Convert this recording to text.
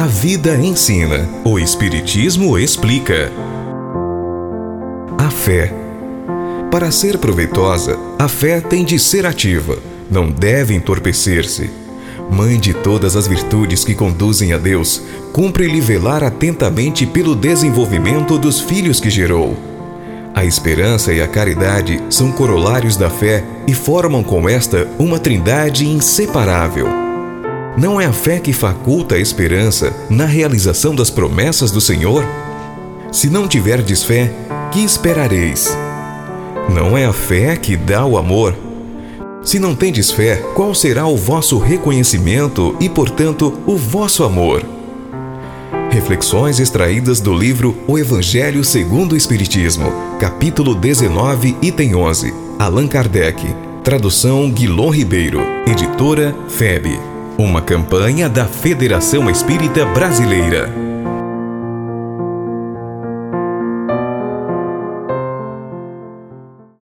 A vida ensina, o Espiritismo explica. A fé. Para ser proveitosa, a fé tem de ser ativa, não deve entorpecer-se. Mãe de todas as virtudes que conduzem a Deus, cumpre-lhe velar atentamente pelo desenvolvimento dos filhos que gerou. A esperança e a caridade são corolários da fé e formam com esta uma trindade inseparável. Não é a fé que faculta a esperança na realização das promessas do Senhor? Se não tiverdes fé, que esperareis? Não é a fé que dá o amor? Se não tendes fé, qual será o vosso reconhecimento e, portanto, o vosso amor? Reflexões extraídas do livro O Evangelho segundo o Espiritismo, capítulo 19, item 11. Allan Kardec. Tradução Guilom Ribeiro. Editora FEB. Uma campanha da Federação Espírita Brasileira.